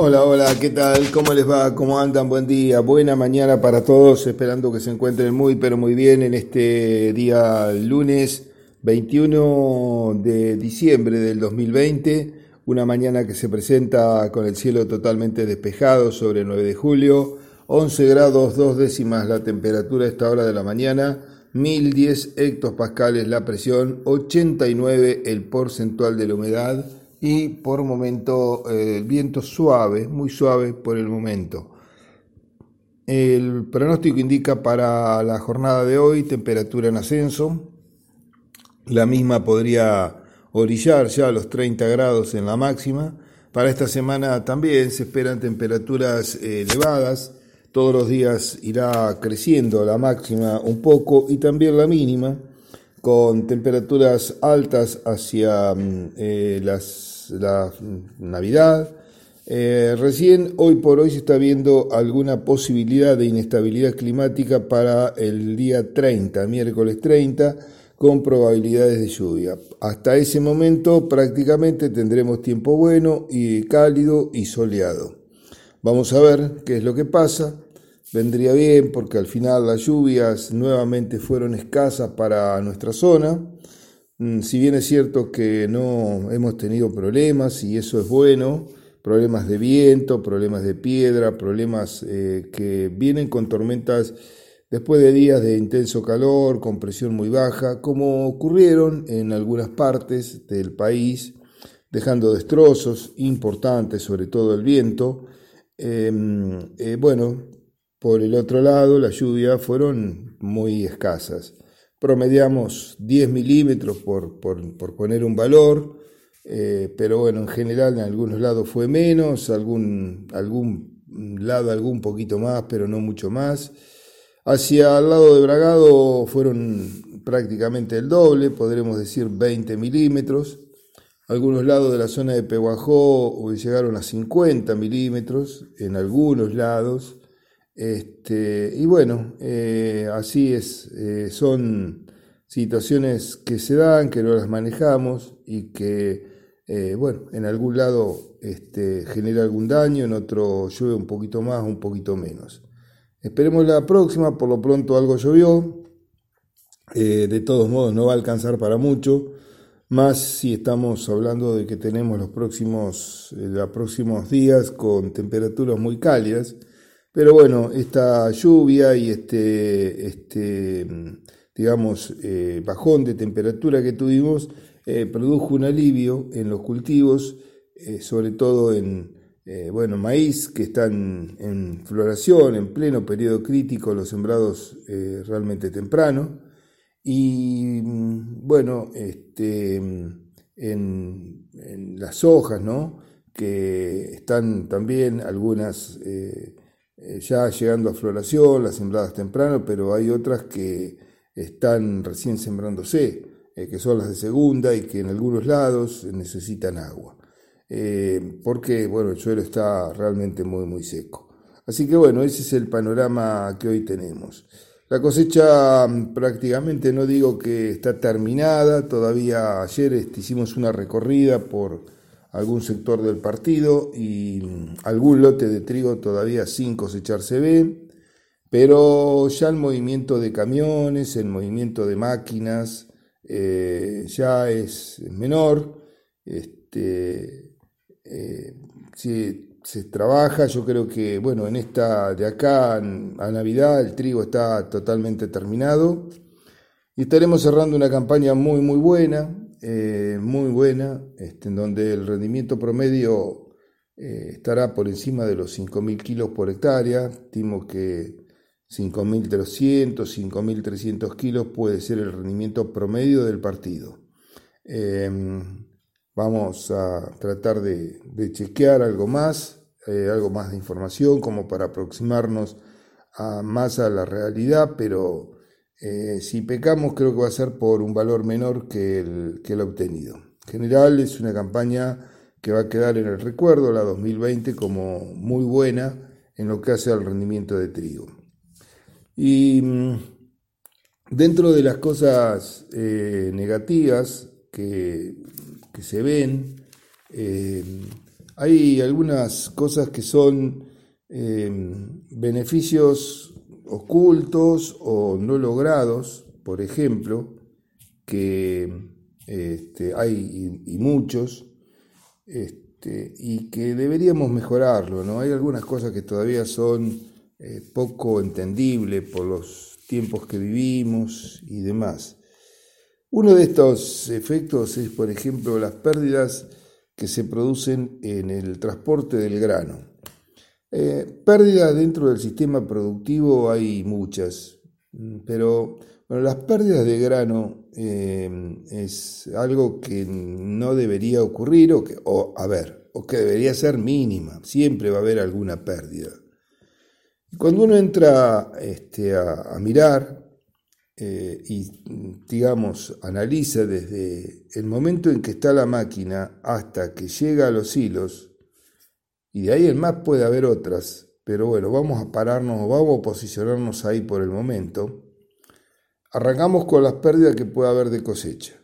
Hola, hola, ¿qué tal? ¿Cómo les va? ¿Cómo andan? Buen día, buena mañana para todos, esperando que se encuentren muy, pero muy bien en este día lunes 21 de diciembre del 2020, una mañana que se presenta con el cielo totalmente despejado sobre el 9 de julio, 11 grados 2 décimas la temperatura a esta hora de la mañana, 1010 hectopascales la presión, 89 el porcentual de la humedad, y por momento eh, el viento suave, muy suave por el momento. El pronóstico indica para la jornada de hoy temperatura en ascenso. La misma podría orillar ya a los 30 grados en la máxima. Para esta semana también se esperan temperaturas eh, elevadas. Todos los días irá creciendo la máxima un poco y también la mínima con temperaturas altas hacia mm, eh, las, la Navidad. Eh, recién, hoy por hoy, se está viendo alguna posibilidad de inestabilidad climática para el día 30, miércoles 30, con probabilidades de lluvia. Hasta ese momento prácticamente tendremos tiempo bueno y cálido y soleado. Vamos a ver qué es lo que pasa vendría bien porque al final las lluvias nuevamente fueron escasas para nuestra zona. Mm, si bien es cierto que no hemos tenido problemas y eso es bueno, problemas de viento, problemas de piedra, problemas eh, que vienen con tormentas después de días de intenso calor, con presión muy baja, como ocurrieron en algunas partes del país, dejando destrozos importantes, sobre todo el viento. Em, eh, bueno, por el otro lado, las lluvias fueron muy escasas. Promediamos 10 milímetros por, poner un valor, eh, pero bueno, en general en algunos lados fue menos, algún, algún lado algún poquito más, pero no mucho más. Hacia el lado de Bragado fueron prácticamente el doble, podremos decir 20 milímetros. Algunos lados de la zona de Pehuajó llegaron a 50 milímetros en algunos lados. Este, y bueno, eh, así es, eh, son situaciones que se dan, que no las manejamos y que, eh, bueno, en algún lado este, genera algún daño, en otro llueve un poquito más, un poquito menos. Esperemos la próxima, por lo pronto algo llovió, de todos modos no va a alcanzar para mucho, más si estamos hablando de que tenemos los próximos, los próximos días con temperaturas muy cálidas, pero bueno, esta lluvia y este, este digamos, eh, bajón de temperatura que tuvimos eh, produjo un alivio en los cultivos, eh, sobre todo en, bueno, maíz que están en floración, en pleno periodo crítico, los sembrados realmente temprano. Y bueno, este, en, las hojas, ¿no? Que están también algunas eh, ya llegando a floración, las sembradas temprano, pero hay otras que están recién sembrándose, eh, que son las de segunda y que en algunos lados necesitan agua. Eh, porque, bueno, el suelo está realmente muy, muy seco. Así que, bueno, ese es el panorama que hoy tenemos. La cosecha mm, prácticamente no digo que está terminada, todavía ayer este, hicimos una recorrida por algún sector del partido y algún lote de trigo todavía sin cosechar se ve, pero ya el movimiento de camiones, el movimiento de máquinas eh, ya es menor. Este, eh, si se trabaja, yo creo que bueno, en esta de acá a Navidad el trigo está totalmente terminado y estaremos cerrando una campaña muy muy buena eh, muy buena, este, en donde el rendimiento promedio eh, estará por encima de los 5.000 kilos por hectárea. Estimo que 5.300, 5.300 kilos puede ser el rendimiento promedio del partido. Em, vamos a tratar de, chequear algo más, eh, algo más de información como para aproximarnos más a la realidad, pero eh, si pecamos, creo que va a ser por un valor menor que el, que el obtenido. En general, es una campaña que va a quedar en el recuerdo, la 2020, como muy buena en lo que hace al rendimiento de trigo. Y mm, dentro de las cosas eh, negativas que, se ven, eh, Hay algunas cosas que son beneficios ocultos o no logrados, por ejemplo, que este, hay y, muchos, este, y que deberíamos mejorarlo, ¿no? Hay algunas cosas que todavía son eh, poco entendibles por los tiempos que vivimos y demás. Uno de estos efectos es, por ejemplo, las pérdidas que se producen en el transporte del grano. Eh, pérdidas dentro del sistema productivo hay muchas, pero bueno, las pérdidas de grano eh, es algo que no debería ocurrir o que, o, a ver, o que debería ser mínima. Siempre va a haber alguna pérdida. Cuando uno entra este, a mirar, eh, y, digamos, analiza desde el momento en que está la máquina hasta que llega a los hilos, y de ahí en más puede haber otras, pero bueno, vamos a pararnos, vamos a posicionarnos ahí por el momento. Arrancamos con las pérdidas que puede haber de cosecha.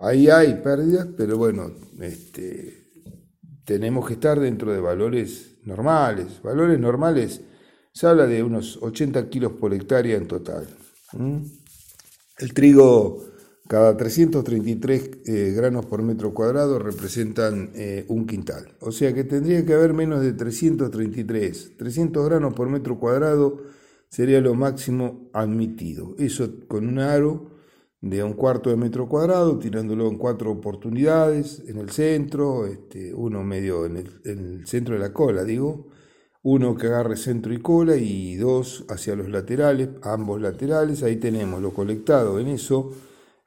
Ahí hay pérdidas, pero bueno, este, tenemos que estar dentro de valores normales. Valores normales, se habla de unos 80 kilos por hectárea en total. El trigo, cada 333 eh, granos por metro cuadrado representan eh, un quintal. O sea que tendría que haber menos de 333. 300 granos por metro cuadrado sería lo máximo admitido. Eso con un aro de un cuarto de metro cuadrado, tirándolo en cuatro oportunidades en el centro, este, uno medio en el, en el centro de la cola, digo, uno que agarre centro y cola y dos hacia los laterales, ambos laterales, ahí tenemos lo colectado en eso.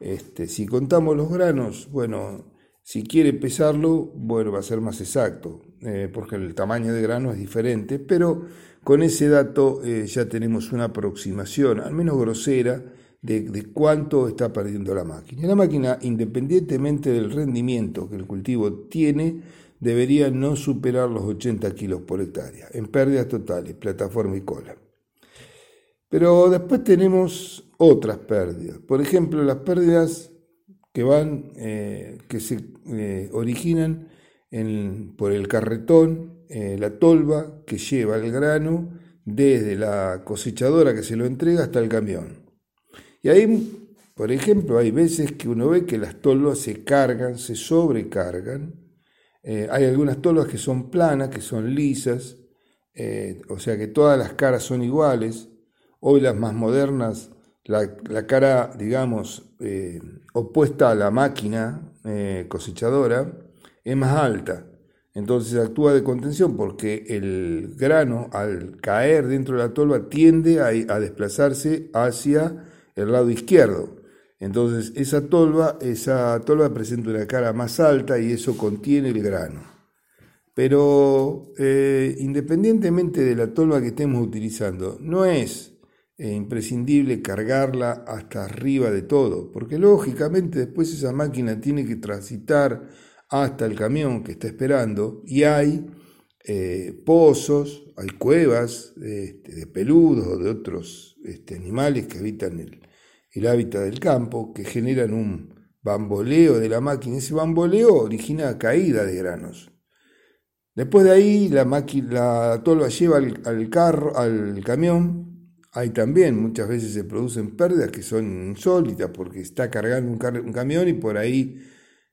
Este, si contamos los granos, bueno, si quiere pesarlo, bueno, va a ser más exacto, eh, porque el tamaño de grano es diferente, pero con ese dato eh, ya tenemos una aproximación, al menos grosera, de, de, cuánto está perdiendo la máquina. La máquina, independientemente del rendimiento que el cultivo tiene, debería no superar los 80 kilos por hectárea, en pérdidas totales, plataforma y cola. Pero después tenemos otras pérdidas. Por ejemplo, las pérdidas que van, eh, que se eh, originan por el carretón, eh, la tolva que lleva el grano desde la cosechadora que se lo entrega hasta el camión. Y ahí, por ejemplo, hay veces que uno ve que las tolvas se cargan, se sobrecargan, hay algunas tolvas que son planas, que son lisas, o sea que todas las caras son iguales. Hoy las más modernas, la, cara, digamos, eh, opuesta a la máquina cosechadora, es más alta. Entonces actúa de contención porque el grano al caer dentro de la tolva tiende a desplazarse hacia el lado izquierdo. Entonces, esa tolva, esa tolva presenta una cara más alta y eso contiene el grano. Pero eh, independientemente de la tolva que estemos utilizando, no es eh, imprescindible cargarla hasta arriba de todo, porque lógicamente después esa máquina tiene que transitar hasta el camión que está esperando y hay eh, pozos, hay cuevas este, de peludos o de otros este, animales que habitan el, hábitat del campo, que generan un bamboleo de la máquina. Ese bamboleo origina caída de granos. Después de ahí la, la tolva lleva al, carro, al camión. Hay también muchas veces se producen pérdidas que son insólitas porque está cargando un, camión y por ahí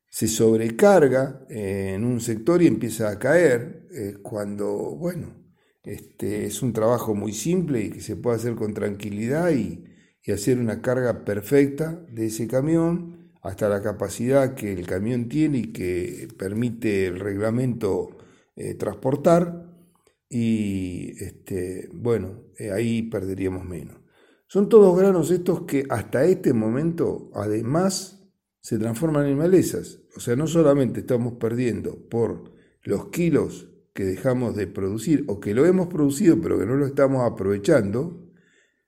se sobrecarga en un sector y empieza a caer. cuando, bueno, este, es un trabajo muy simple y que se puede hacer con tranquilidad y, y hacer una carga perfecta de ese camión hasta la capacidad que el camión tiene y que permite el reglamento eh, transportar y este, bueno, eh, ahí perderíamos menos. Son todos granos estos que hasta este momento además se transforman en malezas. O sea, no solamente estamos perdiendo por los kilos que dejamos de producir o que lo hemos producido pero que no lo estamos aprovechando,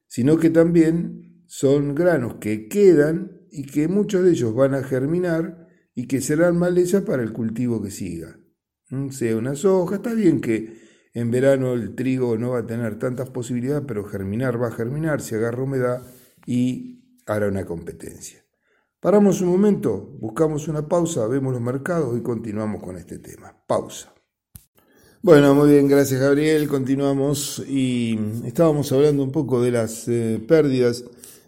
sino que también son granos que quedan y que muchos de ellos van a germinar y que serán maleza para el cultivo que siga. ¿Mm? Sea una soja, está bien que en verano el trigo no va a tener tantas posibilidades, pero germinar va a germinar, se agarra humedad y hará una competencia. Paramos un momento, buscamos una pausa, vemos los mercados y continuamos con este tema. Pausa. Bueno, muy bien, gracias Gabriel. Continuamos y estábamos hablando un poco de las eh, pérdidas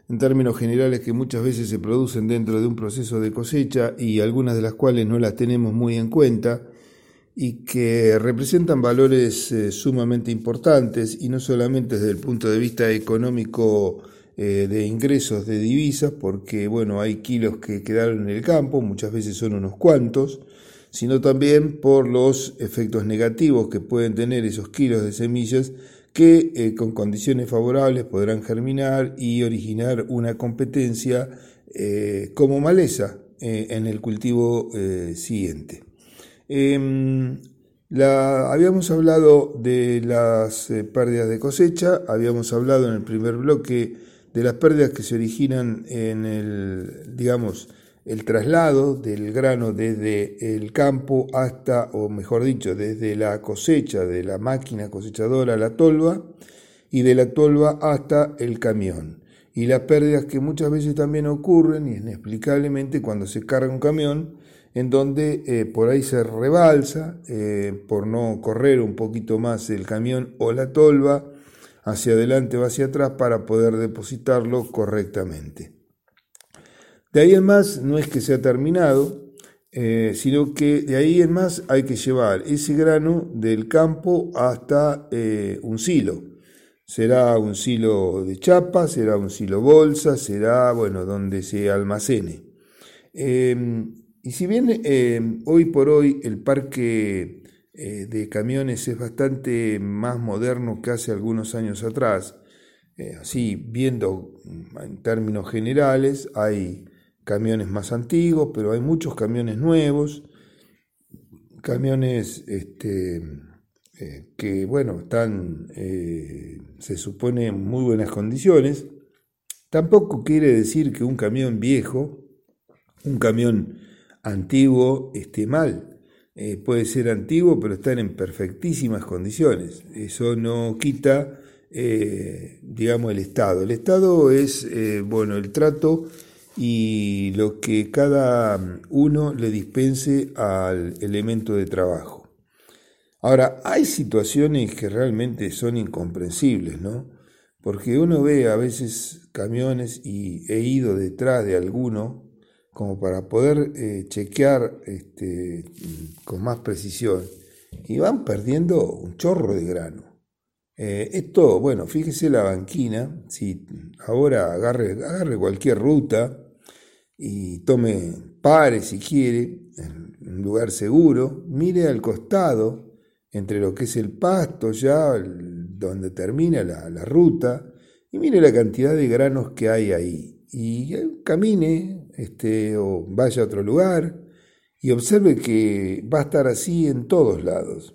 en términos generales que muchas veces se producen dentro de un proceso de cosecha y algunas de las cuales no las tenemos muy en cuenta y que representan valores eh, sumamente importantes y no solamente desde el punto de vista económico eh, de ingresos de divisas, porque bueno, hay kilos que quedaron en el campo, muchas veces son unos cuantos, sino también por los efectos negativos que pueden tener esos kilos de semillas que eh, con condiciones favorables podrán germinar y originar una competencia como maleza en el cultivo siguiente. Em, habíamos hablado de las pérdidas de cosecha, habíamos hablado en el primer bloque de las pérdidas que se originan en el, digamos, el traslado del grano desde el campo hasta, o mejor dicho, desde la cosecha de la máquina cosechadora a la tolva y de la tolva hasta el camión. Y las pérdidas que muchas veces también ocurren, inexplicablemente, cuando se carga un camión, en donde eh, por ahí se rebalsa, eh, por no correr un poquito más el camión o la tolva, hacia adelante o hacia atrás para poder depositarlo correctamente. De ahí en más no es que sea terminado, eh, sino que de ahí en más hay que llevar ese grano del campo hasta un silo. Será un silo de chapa, será un silo bolsa, será, bueno, donde se almacene. Y si bien em, hoy por hoy el parque eh, de camiones es bastante más moderno que hace algunos años atrás, así viendo en términos generales, hay camiones más antiguos, pero hay muchos camiones nuevos, camiones este, eh, que, bueno, están, eh, se supone, en muy buenas condiciones. Tampoco quiere decir que un camión viejo, un camión antiguo, esté mal. Eh, puede ser antiguo, pero están en perfectísimas condiciones. Eso no quita, digamos, el Estado. El Estado es, bueno, el trato y lo que cada uno le dispense al elemento de trabajo. Ahora, hay situaciones que realmente son incomprensibles, ¿no? Porque uno ve a veces camiones y he ido detrás de alguno como para poder eh, chequear este, con más precisión y van perdiendo un chorro de grano. Eh, esto, bueno, fíjese la banquina, si ahora agarre, agarre cualquier ruta y tome pare si quiere, en un lugar seguro, mire al costado, entre lo que es el pasto ya, donde termina la, la ruta, y mire la cantidad de granos que hay ahí. Y camine este, o vaya a otro lugar y observe que va a estar así en todos lados.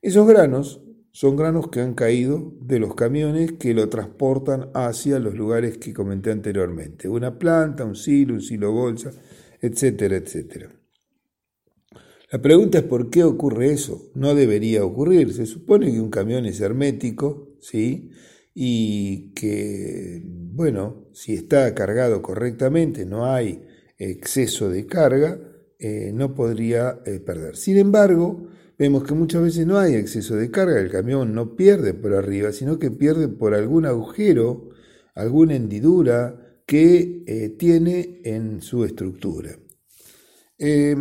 Esos granos son granos que han caído de los camiones que lo transportan hacia los lugares que comenté anteriormente. Una planta, un silo, un silo bolsa, etcétera, etcétera. La pregunta es por qué ocurre eso. No debería ocurrir. Se supone que un camión es hermético, ¿sí? Y que, bueno, si está cargado correctamente, no hay exceso de carga, eh, no podría eh, perder. Sin embargo, vemos que muchas veces no hay exceso de carga, el camión no pierde por arriba, sino que pierde por algún agujero, alguna hendidura que eh, tiene en su estructura. Eh,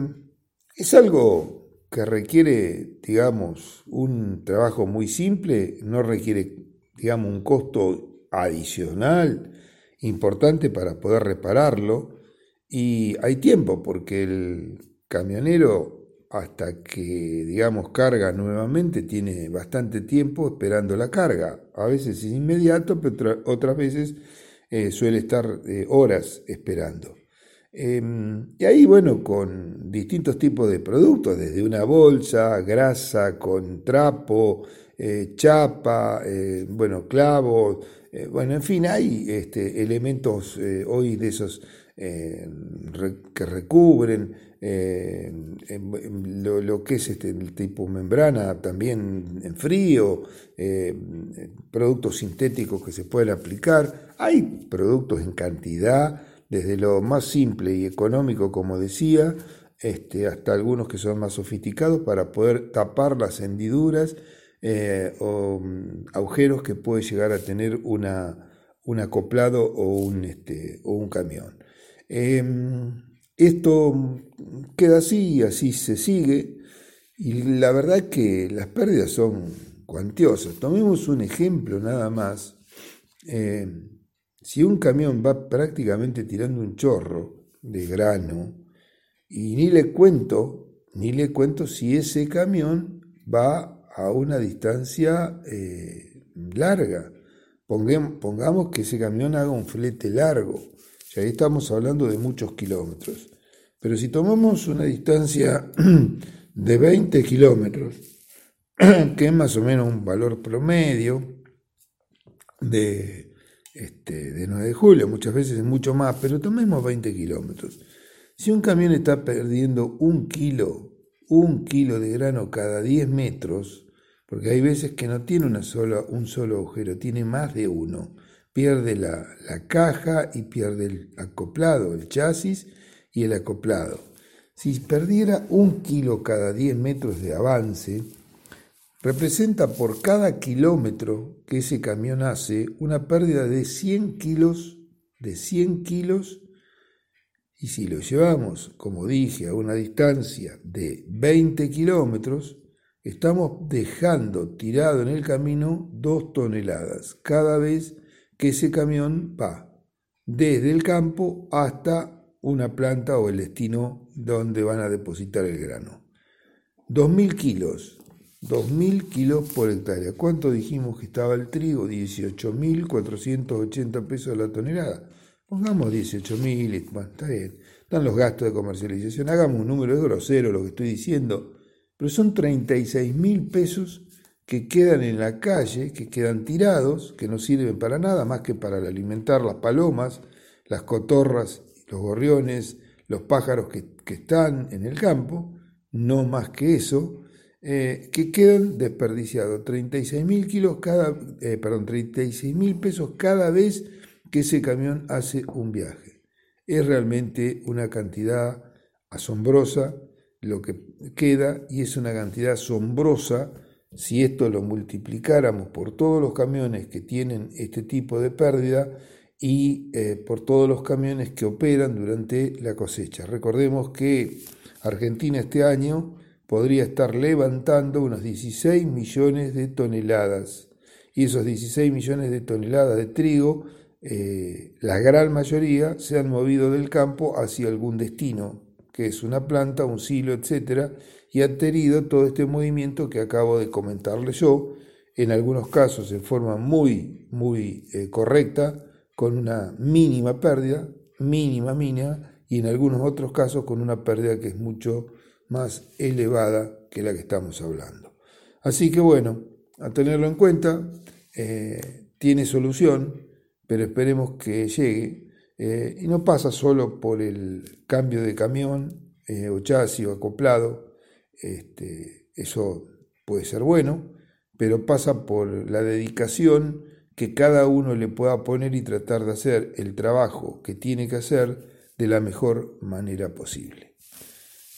es algo que requiere, digamos, un trabajo muy simple, no requiere, digamos, un costo adicional importante para poder repararlo y hay tiempo porque el camionero hasta que, digamos, carga nuevamente, tiene bastante tiempo esperando la carga. A veces es inmediato, pero otras veces eh, suele estar eh, horas esperando. Em, y ahí, bueno, con distintos tipos de productos, desde una bolsa, grasa, con trapo, eh, chapa, bueno, clavos, bueno, en fin, hay este, elementos hoy de esos que recubren, eh, lo, que es este, el tipo membrana también en frío, eh, productos sintéticos que se pueden aplicar. Hay productos en cantidad, desde lo más simple y económico, como decía, este, hasta algunos que son más sofisticados para poder tapar las hendiduras eh, o mm, agujeros que puede llegar a tener una, un acoplado o un, este, o un camión. Em, esto queda así, así se sigue, y la verdad que las pérdidas son cuantiosas. Tomemos un ejemplo nada más. Em, si un camión va prácticamente tirando un chorro de grano, y ni le cuento, ni le cuento si ese camión va a una distancia eh, larga. Pongamos, que ese camión haga un flete largo, ya ahí estamos hablando de muchos kilómetros. Pero si tomamos una distancia de 20 kilómetros, que es más o menos un valor promedio de, este, de 9 de julio, muchas veces es mucho más, pero tomemos 20 kilómetros. Si un camión está perdiendo un kilo, un kilo de grano cada 10 metros, porque hay veces que no tiene una sola, un solo agujero, tiene más de uno. Pierde la, caja y pierde el acoplado, el chasis y el acoplado. Si perdiera un kilo cada 10 metros de avance, representa por cada kilómetro que ese camión hace una pérdida de 100 kilos, de 100 kilos, y si lo llevamos, como dije, a una distancia de 20 kilómetros, estamos dejando tirado en el camino dos toneladas cada vez que ese camión va desde el campo hasta una planta o el destino donde van a depositar el grano. 2.000 kilos, 2.000 kilos por hectárea. ¿Cuánto dijimos que estaba el trigo? 18.480 pesos la tonelada. Pongamos 18.000, bueno, está bien. Están los gastos de comercialización. Hagamos un número de grosero lo que estoy diciendo pero son 36 mil pesos que quedan en la calle, que quedan tirados, que no sirven para nada más que para alimentar las palomas, las cotorras, los gorriones, los pájaros que, están en el campo, no más que eso, eh, que quedan desperdiciados. 36 mil eh, perdón, 36 mil pesos cada vez que ese camión hace un viaje. Es realmente una cantidad asombrosa lo que queda y es una cantidad asombrosa si esto lo multiplicáramos por todos los camiones que tienen este tipo de pérdida y eh, por todos los camiones que operan durante la cosecha. Recordemos que Argentina este año podría estar levantando unos 16 millones de toneladas y esos 16 millones de toneladas de trigo, eh, la gran mayoría se han movido del campo hacia algún destino, que es una planta, un silo, etcétera, y ha tenido todo este movimiento que acabo de comentarle yo, en algunos casos en forma muy, muy eh, correcta, con una mínima pérdida, mínima, mínima, y en algunos otros casos con una pérdida que es mucho más elevada que la que estamos hablando. Así que bueno, a tenerlo en cuenta, eh, tiene solución, pero esperemos que llegue eh, y no pasa solo por el cambio de camión eh, o chasis o acoplado, este, eso puede ser bueno, pero pasa por la dedicación que cada uno le pueda poner y tratar de hacer el trabajo que tiene que hacer de la mejor manera posible.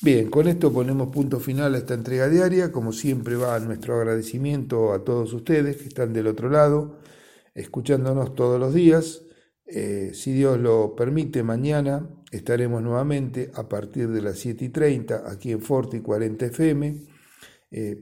Bien, con esto ponemos punto final a esta entrega diaria. Como siempre va nuestro agradecimiento a todos ustedes que están del otro lado, escuchándonos todos los días. Eh, si Dios lo permite, mañana estaremos nuevamente a partir de las 7 y 30 aquí en Forti 40 FM.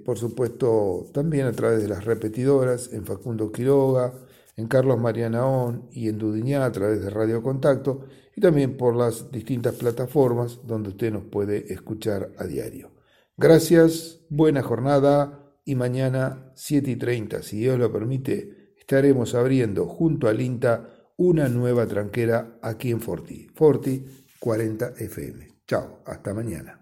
Por supuesto, también a través de las repetidoras en Facundo Quiroga, en Carlos Marianaón y en Dudiñá a través de Radio Contacto y también por las distintas plataformas donde usted nos puede escuchar a diario. Gracias, buena jornada y mañana 7 y 30, si Dios lo permite, estaremos abriendo junto al INTA una nueva tranquera aquí en Forti. Forti 40 FM. Chao, hasta mañana.